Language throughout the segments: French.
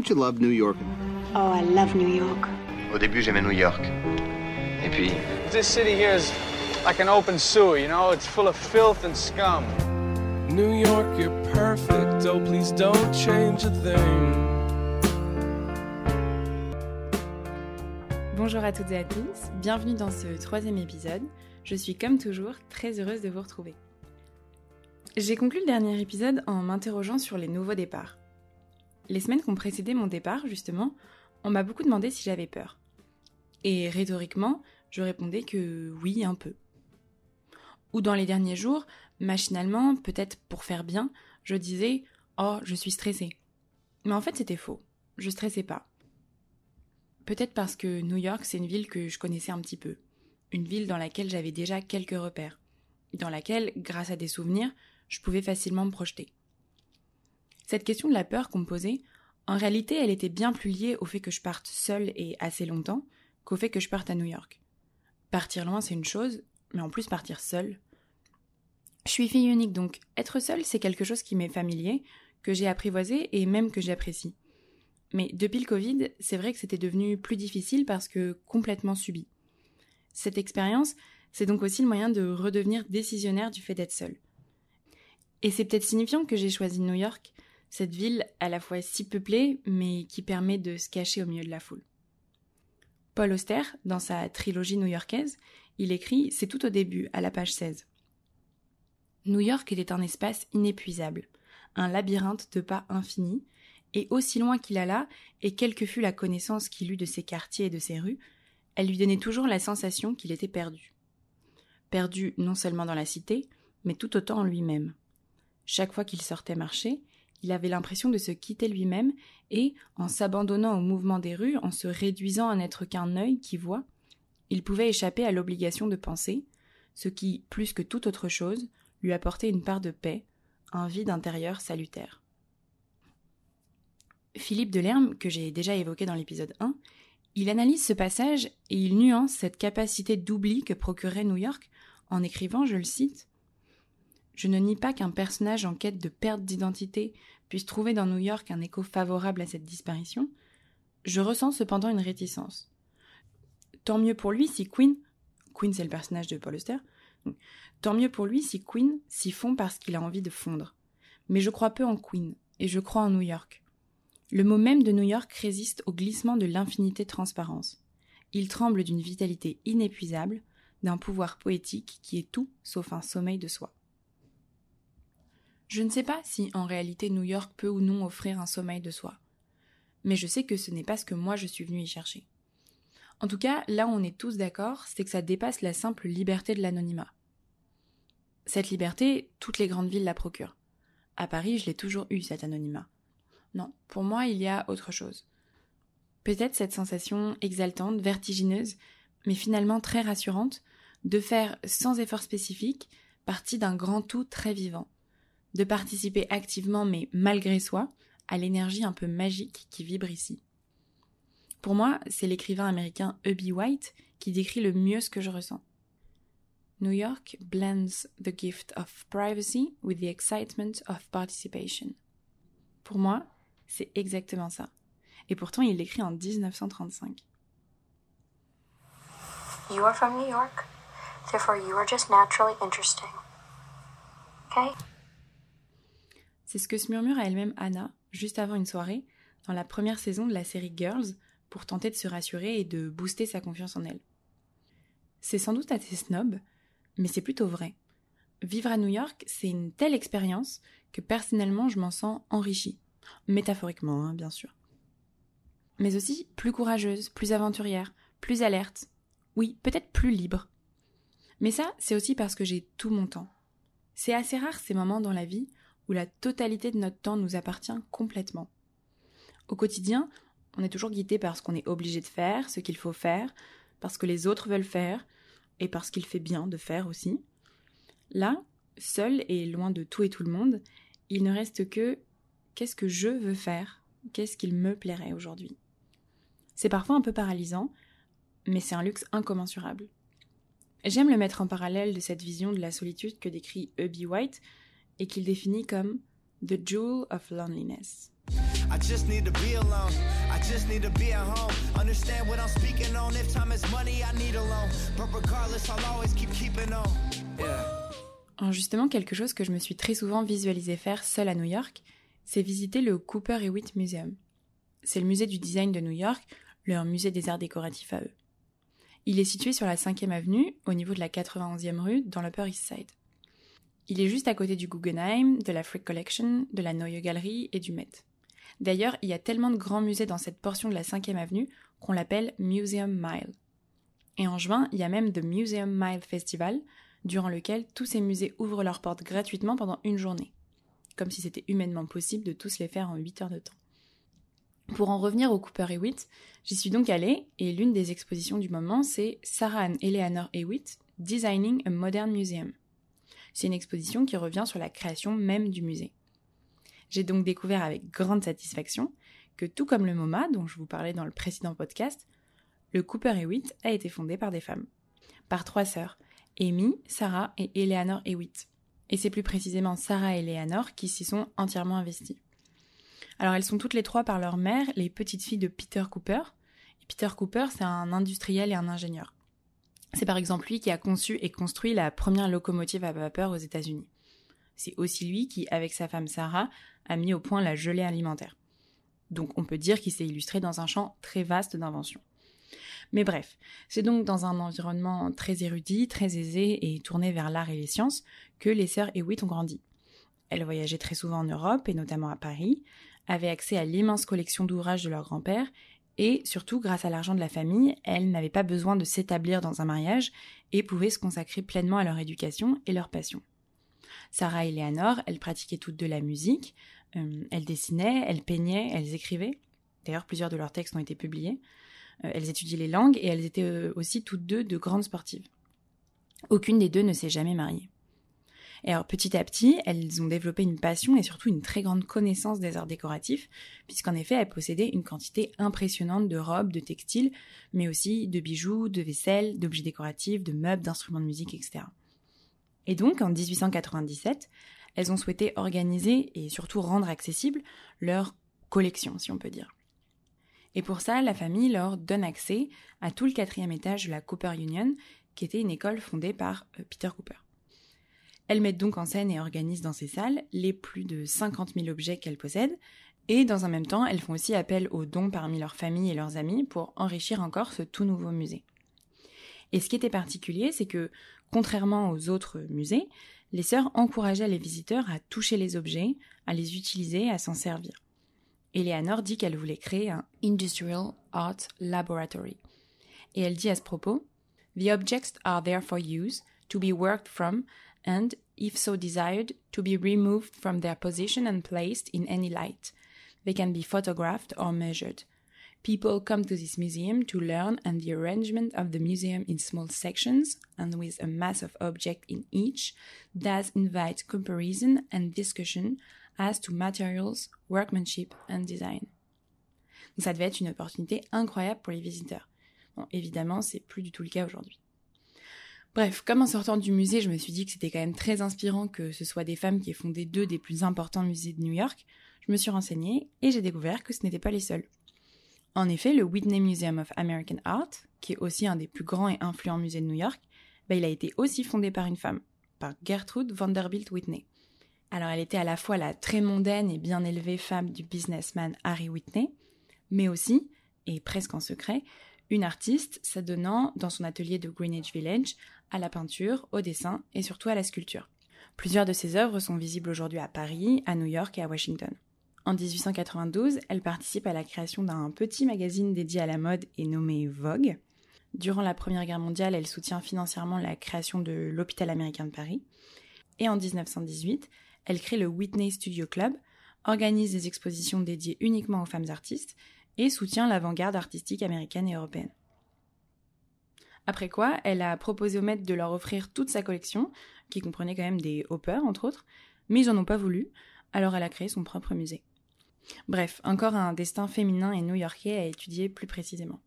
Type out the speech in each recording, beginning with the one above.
Don't you love New York? Oh, I love New York. Au début, j'aimais New York. Et puis, This city here is like an open sewer, you know? It's full of filth and scum. New York, you're perfect. Oh, please don't change a thing. Bonjour à toutes et à tous, bienvenue dans ce troisième épisode. Je suis comme toujours très heureuse de vous retrouver. J'ai conclu le dernier épisode en m'interrogeant sur les nouveaux départs. Les semaines qui ont précédé mon départ, justement, on m'a beaucoup demandé si j'avais peur. Et rhétoriquement, je répondais que oui, un peu. Ou dans les derniers jours, machinalement, peut-être pour faire bien, je disais Oh, je suis stressée. Mais en fait, c'était faux. Je stressais pas. Peut-être parce que New York, c'est une ville que je connaissais un petit peu. Une ville dans laquelle j'avais déjà quelques repères. Dans laquelle, grâce à des souvenirs, je pouvais facilement me projeter. Cette question de la peur qu'on me posait, en réalité, elle était bien plus liée au fait que je parte seule et assez longtemps qu'au fait que je parte à New York. Partir loin, c'est une chose, mais en plus partir seule. Je suis fille unique, donc être seule, c'est quelque chose qui m'est familier, que j'ai apprivoisé et même que j'apprécie. Mais depuis le Covid, c'est vrai que c'était devenu plus difficile parce que complètement subi. Cette expérience, c'est donc aussi le moyen de redevenir décisionnaire du fait d'être seule. Et c'est peut-être signifiant que j'ai choisi New York, cette ville à la fois si peuplée, mais qui permet de se cacher au milieu de la foule. Paul Auster, dans sa trilogie new-yorkaise, il écrit C'est tout au début, à la page 16. New York était un espace inépuisable, un labyrinthe de pas infinis, et aussi loin qu'il alla, et quelle que fût la connaissance qu'il eut de ses quartiers et de ses rues, elle lui donnait toujours la sensation qu'il était perdu. Perdu non seulement dans la cité, mais tout autant en lui-même. Chaque fois qu'il sortait marcher, il avait l'impression de se quitter lui-même et, en s'abandonnant au mouvement des rues, en se réduisant à n'être qu'un œil qui voit, il pouvait échapper à l'obligation de penser, ce qui, plus que toute autre chose, lui apportait une part de paix, un vide intérieur salutaire. Philippe Delerme, que j'ai déjà évoqué dans l'épisode 1, il analyse ce passage et il nuance cette capacité d'oubli que procurait New York en écrivant, je le cite, Je ne nie pas qu'un personnage en quête de perte d'identité puisse trouver dans New York un écho favorable à cette disparition, je ressens cependant une réticence. Tant mieux pour lui si Queen, Queen c'est le personnage de Paul tant mieux pour lui si Queen s'y fond parce qu'il a envie de fondre. Mais je crois peu en Queen, et je crois en New York. Le mot même de New York résiste au glissement de l'infinité transparence. Il tremble d'une vitalité inépuisable, d'un pouvoir poétique qui est tout sauf un sommeil de soi. Je ne sais pas si en réalité New York peut ou non offrir un sommeil de soi, mais je sais que ce n'est pas ce que moi je suis venue y chercher. En tout cas, là où on est tous d'accord, c'est que ça dépasse la simple liberté de l'anonymat. Cette liberté, toutes les grandes villes la procurent. À Paris, je l'ai toujours eu, cet anonymat. Non, pour moi, il y a autre chose. Peut-être cette sensation exaltante, vertigineuse, mais finalement très rassurante, de faire, sans effort spécifique, partie d'un grand tout très vivant, de participer activement, mais malgré soi, à l'énergie un peu magique qui vibre ici. Pour moi, c'est l'écrivain américain E.B. White qui décrit le mieux ce que je ressens. New York blends the gift of privacy with the excitement of participation. Pour moi, c'est exactement ça. Et pourtant, il l'écrit en 1935. You are from New York, therefore you are just naturally interesting. Okay? C'est ce que se murmure à elle-même Anna, juste avant une soirée, dans la première saison de la série Girls, pour tenter de se rassurer et de booster sa confiance en elle. C'est sans doute assez snob, mais c'est plutôt vrai. Vivre à New York, c'est une telle expérience que personnellement je m'en sens enrichie. Métaphoriquement, hein, bien sûr. Mais aussi plus courageuse, plus aventurière, plus alerte. Oui, peut-être plus libre. Mais ça, c'est aussi parce que j'ai tout mon temps. C'est assez rare ces moments dans la vie où la totalité de notre temps nous appartient complètement. Au quotidien, on est toujours guidé par ce qu'on est obligé de faire, ce qu'il faut faire, parce que les autres veulent faire, et parce qu'il fait bien de faire aussi. Là, seul et loin de tout et tout le monde, il ne reste que qu'est-ce que je veux faire, qu'est-ce qu'il me plairait aujourd'hui? C'est parfois un peu paralysant, mais c'est un luxe incommensurable. J'aime le mettre en parallèle de cette vision de la solitude que décrit E.B. White et qu'il définit comme The Jewel of Loneliness. I just need to be alone. I just need to be at home. Understand what I'm speaking on. If time is money, I need a loan. But regardless, I'll always keep keeping on. Yeah. Alors justement, quelque chose que je me suis très souvent visualisé faire seule à New York, c'est visiter le Cooper Hewitt Museum. C'est le musée du design de New York, leur musée des arts décoratifs à eux. Il est situé sur la 5e avenue, au niveau de la 91e rue, dans l'Upper East Side. Il est juste à côté du Guggenheim, de la Frick Collection, de la Neue Galerie et du Met. D'ailleurs, il y a tellement de grands musées dans cette portion de la 5e avenue qu'on l'appelle Museum Mile. Et en juin, il y a même The Museum Mile Festival, durant lequel tous ces musées ouvrent leurs portes gratuitement pendant une journée. Comme si c'était humainement possible de tous les faire en 8 heures de temps. Pour en revenir au Cooper Hewitt, j'y suis donc allée et l'une des expositions du moment c'est Sarah Ann Eleanor Hewitt Designing a Modern Museum. C'est une exposition qui revient sur la création même du musée. J'ai donc découvert avec grande satisfaction que tout comme le MoMA dont je vous parlais dans le précédent podcast, le Cooper Hewitt a été fondé par des femmes. Par trois sœurs, Amy, Sarah et Eleanor Hewitt. Et c'est plus précisément Sarah et Eleanor qui s'y sont entièrement investies. Alors elles sont toutes les trois par leur mère les petites filles de Peter Cooper. Et Peter Cooper, c'est un industriel et un ingénieur. C'est par exemple lui qui a conçu et construit la première locomotive à vapeur aux États-Unis. C'est aussi lui qui, avec sa femme Sarah, a mis au point la gelée alimentaire. Donc on peut dire qu'il s'est illustré dans un champ très vaste d'inventions. Mais bref, c'est donc dans un environnement très érudit, très aisé et tourné vers l'art et les sciences que les sœurs Hewitt ont grandi. Elles voyageaient très souvent en Europe et notamment à Paris, avaient accès à l'immense collection d'ouvrages de leur grand-père et surtout grâce à l'argent de la famille, elles n'avaient pas besoin de s'établir dans un mariage et pouvaient se consacrer pleinement à leur éducation et leur passion. Sarah et Léanor, elles pratiquaient toutes de la musique, euh, elles dessinaient, elles peignaient, elles écrivaient. D'ailleurs, plusieurs de leurs textes ont été publiés. Euh, elles étudiaient les langues et elles étaient euh, aussi toutes deux de grandes sportives. Aucune des deux ne s'est jamais mariée. Et alors petit à petit, elles ont développé une passion et surtout une très grande connaissance des arts décoratifs, puisqu'en effet, elles possédaient une quantité impressionnante de robes, de textiles, mais aussi de bijoux, de vaisselle, d'objets décoratifs, de meubles, d'instruments de musique, etc. Et donc, en 1897, elles ont souhaité organiser et surtout rendre accessible leur collection, si on peut dire. Et pour ça, la famille leur donne accès à tout le quatrième étage de la Cooper Union, qui était une école fondée par euh, Peter Cooper. Elles mettent donc en scène et organisent dans ces salles les plus de 50 000 objets qu'elles possèdent, et dans un même temps, elles font aussi appel aux dons parmi leurs familles et leurs amis pour enrichir encore ce tout nouveau musée. Et ce qui était particulier, c'est que, contrairement aux autres musées, les sœurs encourageaient les visiteurs à toucher les objets, à les utiliser, à s'en servir. Eleanor dit qu'elle voulait créer un Industrial Art Laboratory. Et elle dit à ce propos The objects are there for use, to be worked from, and, if so desired, to be removed from their position and placed in any light. They can be photographed or measured. People come to this museum to learn and the arrangement of the museum in small sections and with a mass of objects in each does invite comparison and discussion as to materials, workmanship and design. Donc ça devait être une opportunité incroyable pour les visiteurs. Bon, évidemment, c'est plus du tout le cas aujourd'hui. Bref, comme en sortant du musée, je me suis dit que c'était quand même très inspirant que ce soit des femmes qui aient fondé deux des plus importants musées de New York. Je me suis renseignée et j'ai découvert que ce n'étaient pas les seuls. En effet, le Whitney Museum of American Art, qui est aussi un des plus grands et influents musées de New York, bah, il a été aussi fondé par une femme, par Gertrude Vanderbilt Whitney. Alors elle était à la fois la très mondaine et bien élevée femme du businessman Harry Whitney, mais aussi, et presque en secret, une artiste s'adonnant dans son atelier de Greenwich Village à la peinture, au dessin et surtout à la sculpture. Plusieurs de ses œuvres sont visibles aujourd'hui à Paris, à New York et à Washington. En 1892, elle participe à la création d'un petit magazine dédié à la mode et nommé Vogue. Durant la Première Guerre mondiale, elle soutient financièrement la création de l'Hôpital américain de Paris. Et en 1918, elle crée le Whitney Studio Club, organise des expositions dédiées uniquement aux femmes artistes et soutient l'avant-garde artistique américaine et européenne. Après quoi, elle a proposé aux maîtres de leur offrir toute sa collection, qui comprenait quand même des hoppers entre autres, mais ils n'en ont pas voulu, alors elle a créé son propre musée. Bref, encore un destin féminin et new-yorkais à étudier plus précisément.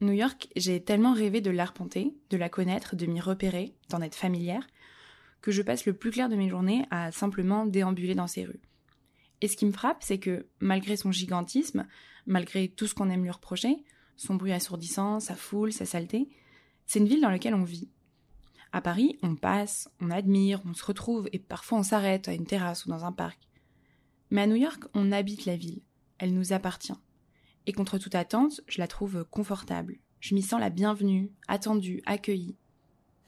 New York, j'ai tellement rêvé de l'arpenter, de la connaître, de m'y repérer, d'en être familière, que je passe le plus clair de mes journées à simplement déambuler dans ces rues. Et ce qui me frappe, c'est que malgré son gigantisme, malgré tout ce qu'on aime lui reprocher, son bruit assourdissant, sa foule, sa saleté, c'est une ville dans laquelle on vit. À Paris, on passe, on admire, on se retrouve et parfois on s'arrête à une terrasse ou dans un parc. Mais à New York, on habite la ville. Elle nous appartient. Et contre toute attente, je la trouve confortable. Je m'y sens la bienvenue, attendue, accueillie.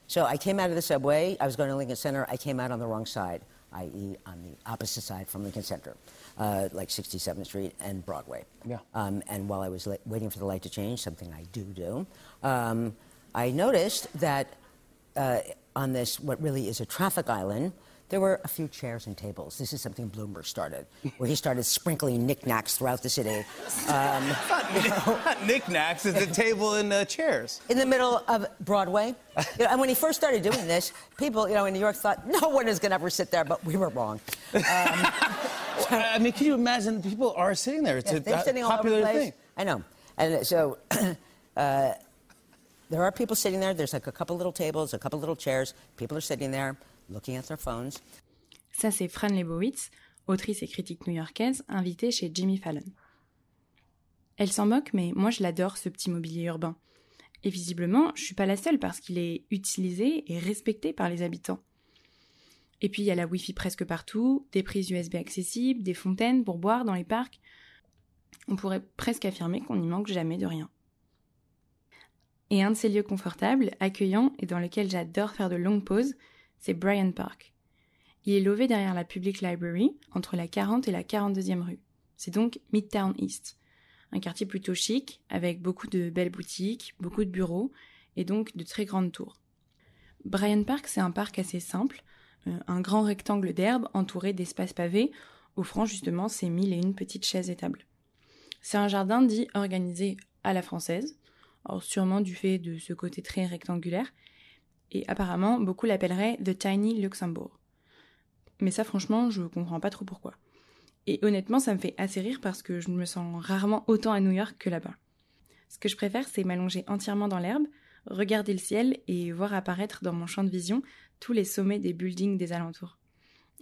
So I came out of the subway. I was going to Lincoln Center. I came out on the wrong side, i.e., on the opposite side from Lincoln Center, uh, like 67th Street and Broadway. Yeah. Um, and while I was la- waiting for the light to change, something I do do, um, I noticed that uh, on this, what really is a traffic island, there were a few chairs and tables. This is something Bloomberg started, where he started sprinkling knickknacks throughout the city. Um, Not knickknacks, it's a table and uh, chairs. in the middle of Broadway. You know, and when he first started doing this, people, you know, in New York thought no one is going to ever sit there, but we were wrong. I I mean, can you imagine people are sitting there? It's Yeah, a uh, sitting all over popular thing. I know. And so uh, there are people sitting there. There's like a couple little tables, a couple little chairs. People are sitting there looking at their phones. Ça, c'est Fran Lebowitz, autrice et critique new-yorkaise, invitée chez Jimmy Fallon. Elle s'en moque, mais moi je l'adore, ce petit mobilier urbain. Et visiblement, je suis pas la seule parce qu'il est utilisé et respecté par les habitants. Et puis il y a la Wi-Fi presque partout, des prises USB accessibles, des fontaines pour boire dans les parcs. On pourrait presque affirmer qu'on n'y manque jamais de rien. Et un de ces lieux confortables, accueillants et dans lesquels j'adore faire de longues pauses, c'est Bryant Park. Il est lové derrière la Public Library, entre la 40 et la 42e rue. C'est donc Midtown East. Un quartier plutôt chic, avec beaucoup de belles boutiques, beaucoup de bureaux, et donc de très grandes tours. Bryant Park, c'est un parc assez simple, euh, un grand rectangle d'herbe entouré d'espaces pavés, offrant justement ses mille et une petites chaises et tables. C'est un jardin dit organisé à la française, alors sûrement du fait de ce côté très rectangulaire, et apparemment beaucoup l'appelleraient The Tiny Luxembourg. Mais ça franchement, je comprends pas trop pourquoi. Et honnêtement, ça me fait assez rire parce que je me sens rarement autant à New York que là-bas. Ce que je préfère, c'est m'allonger entièrement dans l'herbe, regarder le ciel et voir apparaître dans mon champ de vision tous les sommets des buildings des alentours.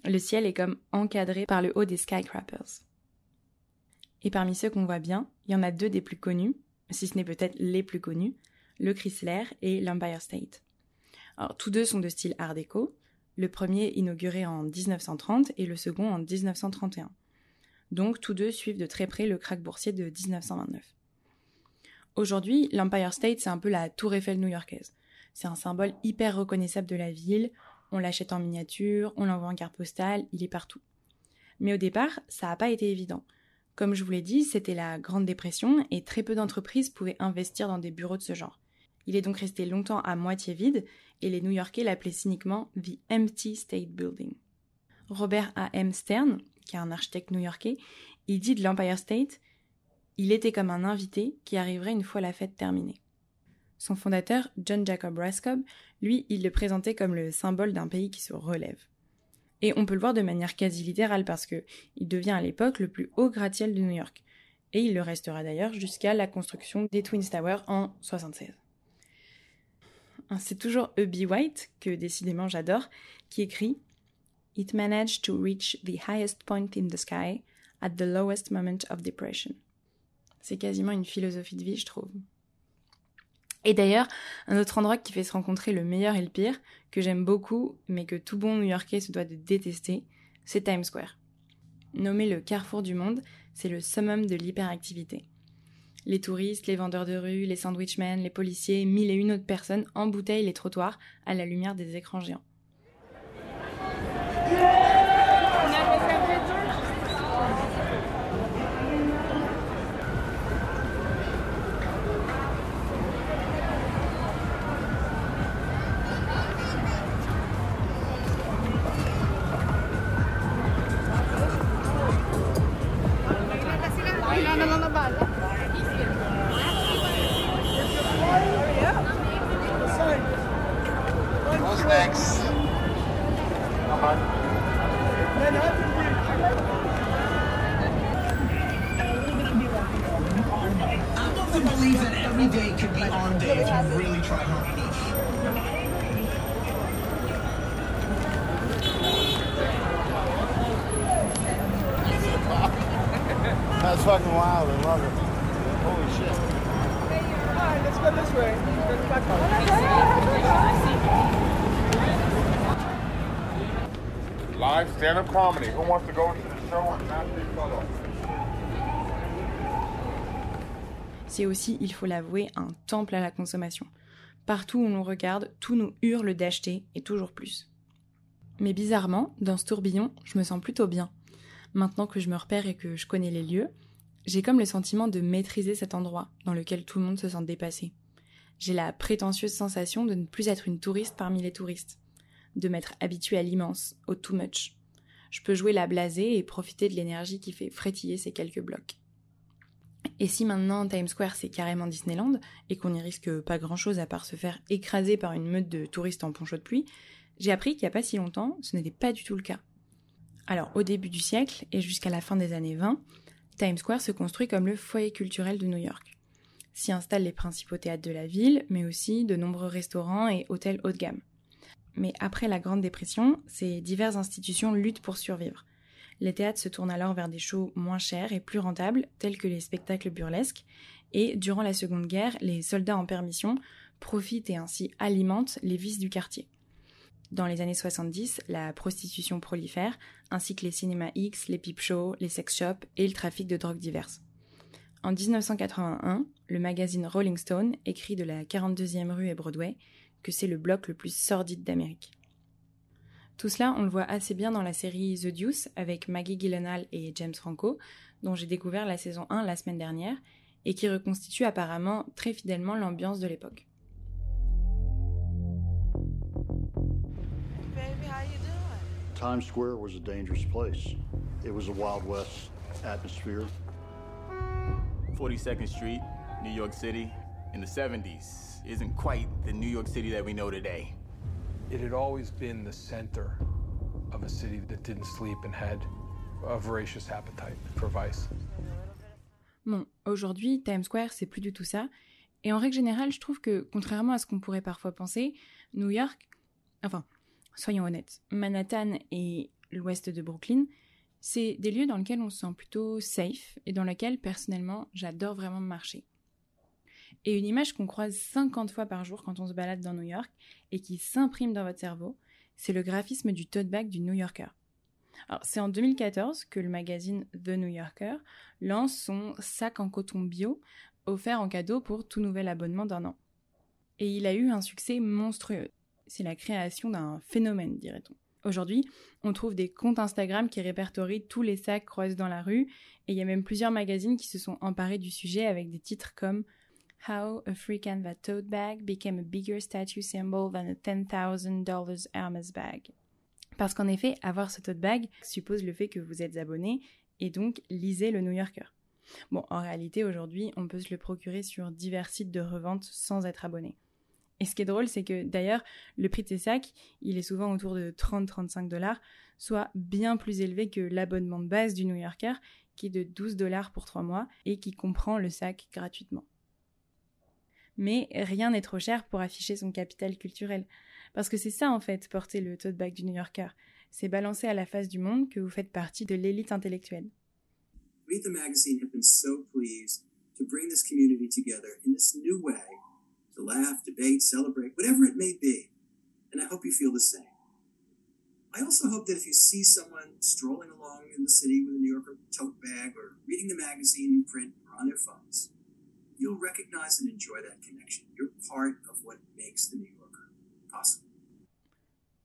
Le ciel est comme encadré par le haut des skyscrapers. Et parmi ceux qu'on voit bien, il y en a deux des plus connus, si ce n'est peut-être les plus connus, le Chrysler et l'Empire State. Tous deux sont de style art déco, le premier inauguré en 1930 et le second en 1931. Donc tous deux suivent de très près le krach boursier de 1929. Aujourd'hui, l'Empire State, c'est un peu la tour Eiffel new-yorkaise. C'est un symbole hyper reconnaissable de la ville, on l'achète en miniature, on l'envoie en carte postale, il est partout. Mais au départ, ça n'a pas été évident. Comme je vous l'ai dit, c'était la Grande Dépression et très peu d'entreprises pouvaient investir dans des bureaux de ce genre. Il est donc resté longtemps à moitié vide et les New-Yorkais l'appelaient cyniquement The Empty State Building. Robert A. M. Stern, qui est un architecte new-yorkais, il dit de l'Empire State il était comme un invité qui arriverait une fois la fête terminée. Son fondateur, John Jacob Rascob, lui, il le présentait comme le symbole d'un pays qui se relève. Et on peut le voir de manière quasi littérale parce que il devient à l'époque le plus haut gratte-ciel de New York. Et il le restera d'ailleurs jusqu'à la construction des Twin Towers en 76. C'est toujours E.B. White, que décidément j'adore, qui écrit It managed to reach the highest point in the sky at the lowest moment of depression. C'est quasiment une philosophie de vie, je trouve. Et d'ailleurs, un autre endroit qui fait se rencontrer le meilleur et le pire, que j'aime beaucoup, mais que tout bon New-Yorkais se doit de détester, c'est Times Square. Nommé le carrefour du monde, c'est le summum de l'hyperactivité. Les touristes, les vendeurs de rue, les sandwichmen, les policiers, mille et une autres personnes embouteillent les trottoirs à la lumière des écrans géants. C'est aussi, il faut l'avouer, un temple à la consommation. Partout où l'on regarde, tout nous hurle d'acheter et toujours plus. Mais bizarrement, dans ce tourbillon, je me sens plutôt bien. Maintenant que je me repère et que je connais les lieux, j'ai comme le sentiment de maîtriser cet endroit dans lequel tout le monde se sent dépassé. J'ai la prétentieuse sensation de ne plus être une touriste parmi les touristes, de m'être habituée à l'immense, au too much. Je peux jouer la blasée et profiter de l'énergie qui fait frétiller ces quelques blocs. Et si maintenant Times Square c'est carrément Disneyland et qu'on n'y risque pas grand chose à part se faire écraser par une meute de touristes en poncho de pluie, j'ai appris qu'il n'y a pas si longtemps, ce n'était pas du tout le cas. Alors, au début du siècle et jusqu'à la fin des années 20, Times Square se construit comme le foyer culturel de New York. S'y installent les principaux théâtres de la ville, mais aussi de nombreux restaurants et hôtels haut de gamme. Mais après la Grande Dépression, ces diverses institutions luttent pour survivre. Les théâtres se tournent alors vers des shows moins chers et plus rentables, tels que les spectacles burlesques, et durant la Seconde Guerre, les soldats en permission profitent et ainsi alimentent les vices du quartier. Dans les années 70, la prostitution prolifère, ainsi que les cinémas X, les peep shows, les sex shops et le trafic de drogues diverses. En 1981, le magazine Rolling Stone écrit de la 42e rue et Broadway que c'est le bloc le plus sordide d'Amérique. Tout cela, on le voit assez bien dans la série The Deuce avec Maggie Gyllenhaal et James Franco, dont j'ai découvert la saison 1 la semaine dernière, et qui reconstitue apparemment très fidèlement l'ambiance de l'époque. Times Square was a dangerous place. It was a Wild West atmosphere. 42nd Street, New York City, in the 70s isn't quite the New York City that we know today. It had always been the center of a city that didn't sleep and had a voracious appetite for vice. Bon, aujourd'hui, Times Square, c'est plus du tout ça. Et en règle générale, je trouve que, contrairement à ce qu'on pourrait parfois penser, New York, enfin, soyons honnêtes, Manhattan et l'ouest de Brooklyn, c'est des lieux dans lesquels on se sent plutôt safe et dans lesquels, personnellement, j'adore vraiment marcher. Et une image qu'on croise 50 fois par jour quand on se balade dans New York et qui s'imprime dans votre cerveau, c'est le graphisme du tote bag du New Yorker. Alors, c'est en 2014 que le magazine The New Yorker lance son sac en coton bio offert en cadeau pour tout nouvel abonnement d'un an. Et il a eu un succès monstrueux. C'est la création d'un phénomène, dirait-on. Aujourd'hui, on trouve des comptes Instagram qui répertorient tous les sacs croisés dans la rue, et il y a même plusieurs magazines qui se sont emparés du sujet avec des titres comme How a freak that tote bag became a bigger statue symbol than a $10,000 Hermes bag. Parce qu'en effet, avoir ce tote bag suppose le fait que vous êtes abonné et donc lisez le New Yorker. Bon, en réalité, aujourd'hui, on peut se le procurer sur divers sites de revente sans être abonné. Et ce qui est drôle, c'est que d'ailleurs, le prix de ces sacs, il est souvent autour de 30-35 dollars, soit bien plus élevé que l'abonnement de base du New Yorker, qui est de 12 dollars pour 3 mois et qui comprend le sac gratuitement. Mais rien n'est trop cher pour afficher son capital culturel. Parce que c'est ça en fait, porter le tote bag du New Yorker. C'est balancer à la face du monde que vous faites partie de l'élite intellectuelle. We the magazine have been so pleased to bring this community together in this new way to laugh, debate, celebrate, whatever it may be. And I hope you feel the same. I also hope that if you see someone strolling along in the city with a New Yorker tote bag or reading the magazine in print or on their phones, you'll recognize and enjoy that connection. You're part of what makes the New Yorker possible.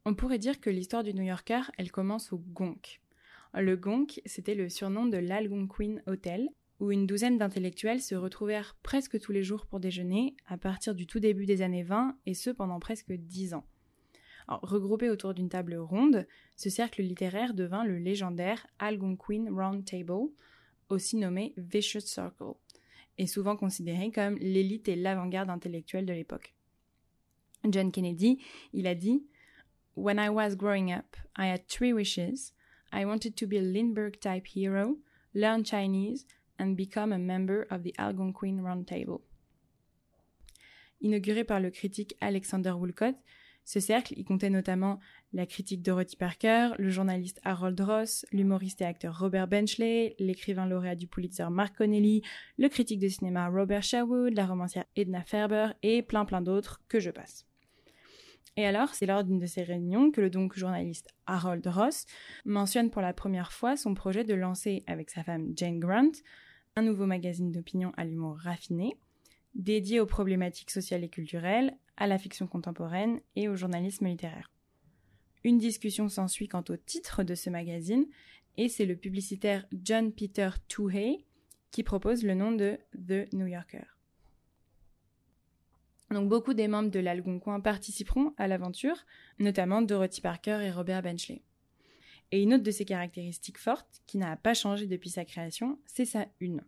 On pourrait dire que l'histoire du New Yorker, elle commence au Gonk. Le Gonk, c'était le surnom de l'Algonquin Hotel, où une douzaine d'intellectuels se retrouvèrent presque tous les jours pour déjeuner à partir du tout début des années 20 et ce pendant presque dix ans. Alors, regroupé autour d'une table ronde, ce cercle littéraire devint le légendaire Algonquin Round Table, aussi nommé Vicious Circle, et souvent considéré comme l'élite et l'avant-garde intellectuelle de l'époque. John Kennedy, il a dit When I was growing up, I had three wishes. I wanted to be a Lindbergh type hero, learn Chinese, and become a member of the Algonquin Round Table. Inauguré par le critique Alexander Woolcott, Ce cercle, il comptait notamment la critique Dorothy Parker, le journaliste Harold Ross, l'humoriste et acteur Robert Benchley, l'écrivain lauréat du Pulitzer Mark Connelly, le critique de cinéma Robert Sherwood, la romancière Edna Ferber et plein plein d'autres que je passe. Et alors, c'est lors d'une de ces réunions que le donc journaliste Harold Ross mentionne pour la première fois son projet de lancer avec sa femme Jane Grant un nouveau magazine d'opinion à l'humour raffiné, dédié aux problématiques sociales et culturelles, à la fiction contemporaine et au journalisme littéraire. Une discussion s'ensuit quant au titre de ce magazine, et c'est le publicitaire John Peter Toohey qui propose le nom de The New Yorker. Donc beaucoup des membres de l'Algonquin participeront à l'aventure, notamment Dorothy Parker et Robert Benchley. Et une autre de ses caractéristiques fortes, qui n'a pas changé depuis sa création, c'est sa une.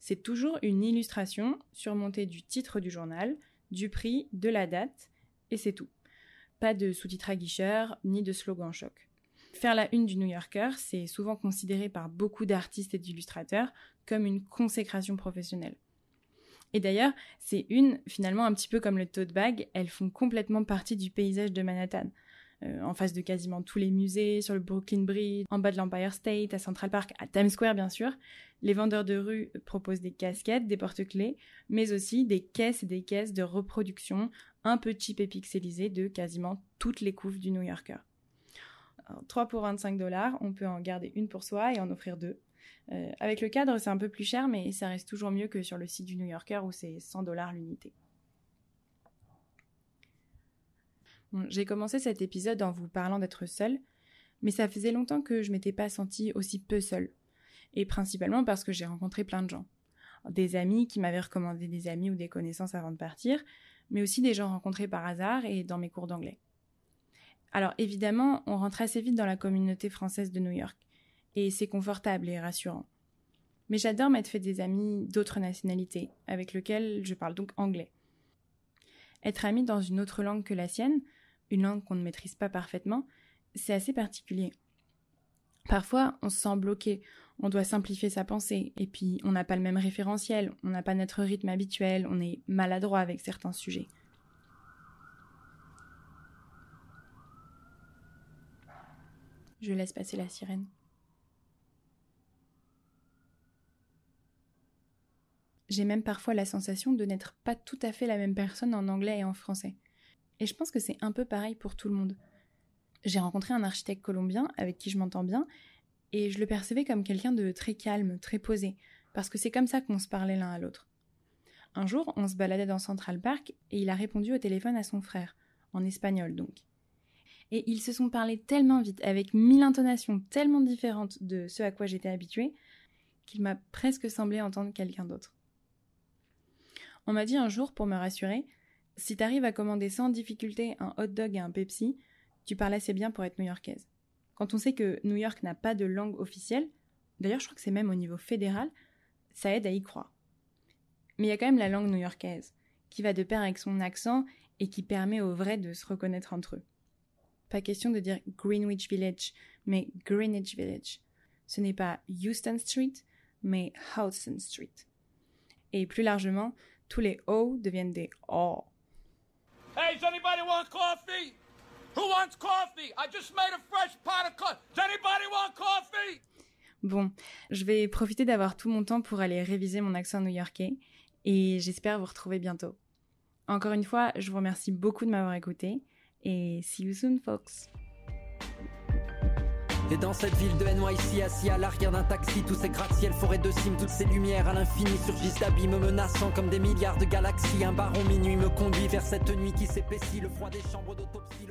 C'est toujours une illustration surmontée du titre du journal, du prix, de la date, et c'est tout. Pas de sous-titres à guicheur, ni de slogan choc. Faire la une du New Yorker, c'est souvent considéré par beaucoup d'artistes et d'illustrateurs comme une consécration professionnelle. Et d'ailleurs, ces unes, finalement un petit peu comme le tote bag, elles font complètement partie du paysage de Manhattan. Euh, en face de quasiment tous les musées, sur le Brooklyn Bridge, en bas de l'Empire State, à Central Park, à Times Square bien sûr, les vendeurs de rue proposent des casquettes, des porte-clés, mais aussi des caisses et des caisses de reproduction un peu cheap et pixelisées de quasiment toutes les couves du New Yorker. 3 pour 25 dollars, on peut en garder une pour soi et en offrir deux. Euh, avec le cadre, c'est un peu plus cher, mais ça reste toujours mieux que sur le site du New Yorker où c'est 100 dollars l'unité. J'ai commencé cet épisode en vous parlant d'être seule, mais ça faisait longtemps que je m'étais pas sentie aussi peu seule. Et principalement parce que j'ai rencontré plein de gens. Des amis qui m'avaient recommandé des amis ou des connaissances avant de partir, mais aussi des gens rencontrés par hasard et dans mes cours d'anglais. Alors évidemment, on rentre assez vite dans la communauté française de New York et c'est confortable et rassurant. Mais j'adore m'être fait des amis d'autres nationalités, avec lesquels je parle donc anglais. Être ami dans une autre langue que la sienne, une langue qu'on ne maîtrise pas parfaitement, c'est assez particulier. Parfois, on se sent bloqué, on doit simplifier sa pensée, et puis on n'a pas le même référentiel, on n'a pas notre rythme habituel, on est maladroit avec certains sujets. Je laisse passer la sirène. J'ai même parfois la sensation de n'être pas tout à fait la même personne en anglais et en français. Et je pense que c'est un peu pareil pour tout le monde. J'ai rencontré un architecte colombien avec qui je m'entends bien, et je le percevais comme quelqu'un de très calme, très posé, parce que c'est comme ça qu'on se parlait l'un à l'autre. Un jour, on se baladait dans Central Park, et il a répondu au téléphone à son frère, en espagnol donc. Et ils se sont parlé tellement vite, avec mille intonations tellement différentes de ce à quoi j'étais habituée, qu'il m'a presque semblé entendre quelqu'un d'autre. On m'a dit un jour, pour me rassurer, si t'arrives à commander sans difficulté un hot dog et un Pepsi, tu parles assez bien pour être new-yorkaise. Quand on sait que New York n'a pas de langue officielle, d'ailleurs je crois que c'est même au niveau fédéral, ça aide à y croire. Mais il y a quand même la langue new-yorkaise, qui va de pair avec son accent et qui permet aux vrais de se reconnaître entre eux. Pas question de dire Greenwich Village, mais Greenwich Village. Ce n'est pas Houston Street, mais Hudson Street. Et plus largement, tous les O deviennent des O. Hey, does anybody want coffee? Who wants coffee? I just made a fresh pot of coffee. Does anybody want coffee? Bon, je vais profiter d'avoir tout mon temps pour aller réviser mon accent new-yorkais et j'espère vous retrouver bientôt. Encore une fois, je vous remercie beaucoup de m'avoir écouté et see you soon, folks. Et dans cette ville de NYC, assis à l'arrière d'un taxi, tous ces gratte-ciels, forêts de cimes, toutes ces lumières à l'infini surgissent d'abîmes menaçants comme des milliards de galaxies. Un baron minuit me conduit vers cette nuit qui s'épaissit, le froid des chambres d'autopsie.